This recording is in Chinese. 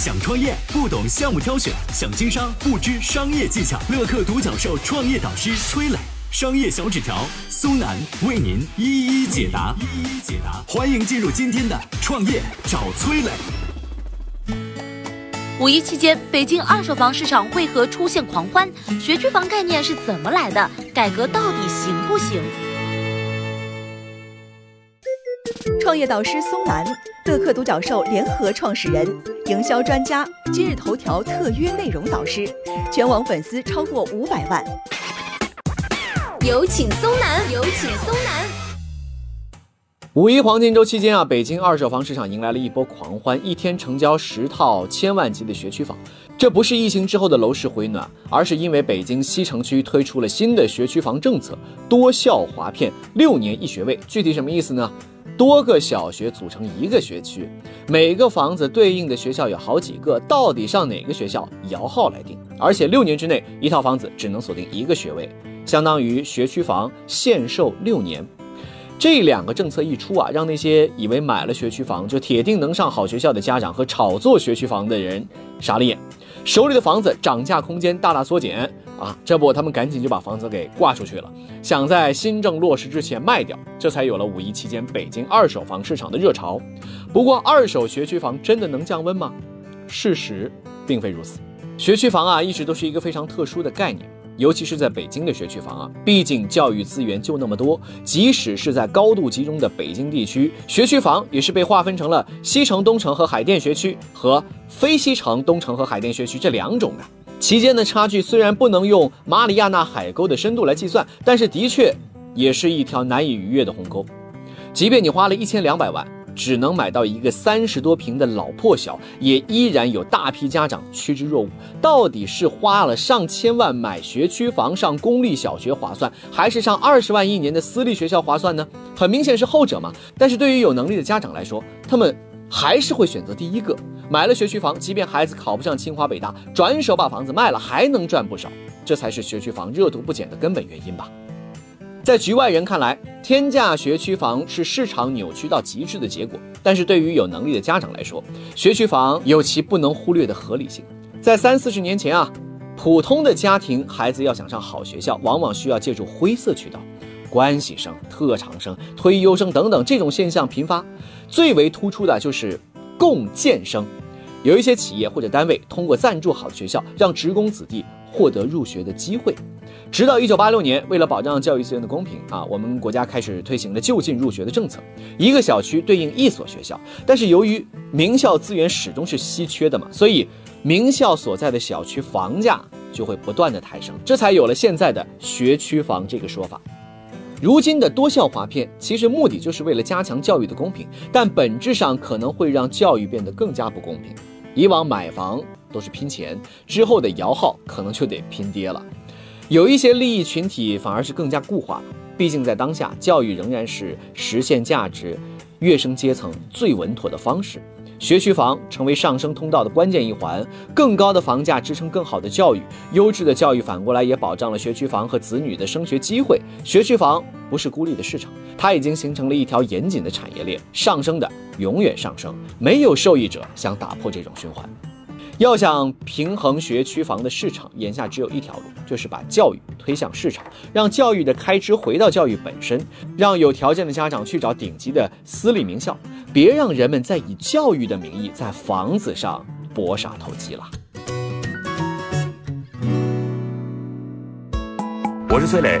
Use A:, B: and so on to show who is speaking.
A: 想创业不懂项目挑选，想经商不知商业技巧。乐客独角兽创业导师崔磊，商业小纸条苏南为您一一解答。一一解答，欢迎进入今天的创业找崔磊。
B: 五一期间，北京二手房市场为何出现狂欢？学区房概念是怎么来的？改革到底行不行？
C: 创业导师苏南，乐客独角兽联合创始人，营销专家，今日头条特约内容导师，全网粉丝超过五百万。
B: 有请松南，有请松南。
D: 五一黄金周期间啊，北京二手房市场迎来了一波狂欢，一天成交十套千万级的学区房。这不是疫情之后的楼市回暖，而是因为北京西城区推出了新的学区房政策，多校划片，六年一学位。具体什么意思呢？多个小学组成一个学区，每个房子对应的学校有好几个，到底上哪个学校，摇号来定。而且六年之内，一套房子只能锁定一个学位，相当于学区房限售六年。这两个政策一出啊，让那些以为买了学区房就铁定能上好学校的家长和炒作学区房的人傻了眼，手里的房子涨价空间大大缩减。啊，这不，他们赶紧就把房子给挂出去了，想在新政落实之前卖掉，这才有了五一期间北京二手房市场的热潮。不过，二手学区房真的能降温吗？事实并非如此。学区房啊，一直都是一个非常特殊的概念，尤其是在北京的学区房啊，毕竟教育资源就那么多，即使是在高度集中的北京地区，学区房也是被划分成了西城、东城和海淀学区和非西城、东城和海淀学区这两种的。其间的差距虽然不能用马里亚纳海沟的深度来计算，但是的确也是一条难以逾越的鸿沟。即便你花了一千两百万，只能买到一个三十多平的老破小，也依然有大批家长趋之若鹜。到底是花了上千万买学区房上公立小学划算，还是上二十万一年的私立学校划算呢？很明显是后者嘛。但是对于有能力的家长来说，他们。还是会选择第一个，买了学区房，即便孩子考不上清华北大，转手把房子卖了，还能赚不少，这才是学区房热度不减的根本原因吧。在局外人看来，天价学区房是市场扭曲到极致的结果，但是对于有能力的家长来说，学区房有其不能忽略的合理性。在三四十年前啊，普通的家庭孩子要想上好学校，往往需要借助灰色渠道。关系生、特长生、推优生等等，这种现象频发。最为突出的就是共建生，有一些企业或者单位通过赞助好的学校，让职工子弟获得入学的机会。直到一九八六年，为了保障教育资源的公平啊，我们国家开始推行了就近入学的政策，一个小区对应一所学校。但是由于名校资源始终是稀缺的嘛，所以名校所在的小区房价就会不断的抬升，这才有了现在的学区房这个说法。如今的多校划片，其实目的就是为了加强教育的公平，但本质上可能会让教育变得更加不公平。以往买房都是拼钱，之后的摇号可能就得拼爹了。有一些利益群体反而是更加固化了，毕竟在当下，教育仍然是实现价值、跃升阶层最稳妥的方式。学区房成为上升通道的关键一环，更高的房价支撑更好的教育，优质的教育反过来也保障了学区房和子女的升学机会。学区房不是孤立的市场，它已经形成了一条严谨的产业链，上升的永远上升，没有受益者想打破这种循环。要想平衡学区房的市场，眼下只有一条路，就是把教育推向市场，让教育的开支回到教育本身，让有条件的家长去找顶级的私立名校，别让人们再以教育的名义在房子上搏傻投机了。
E: 我是崔磊，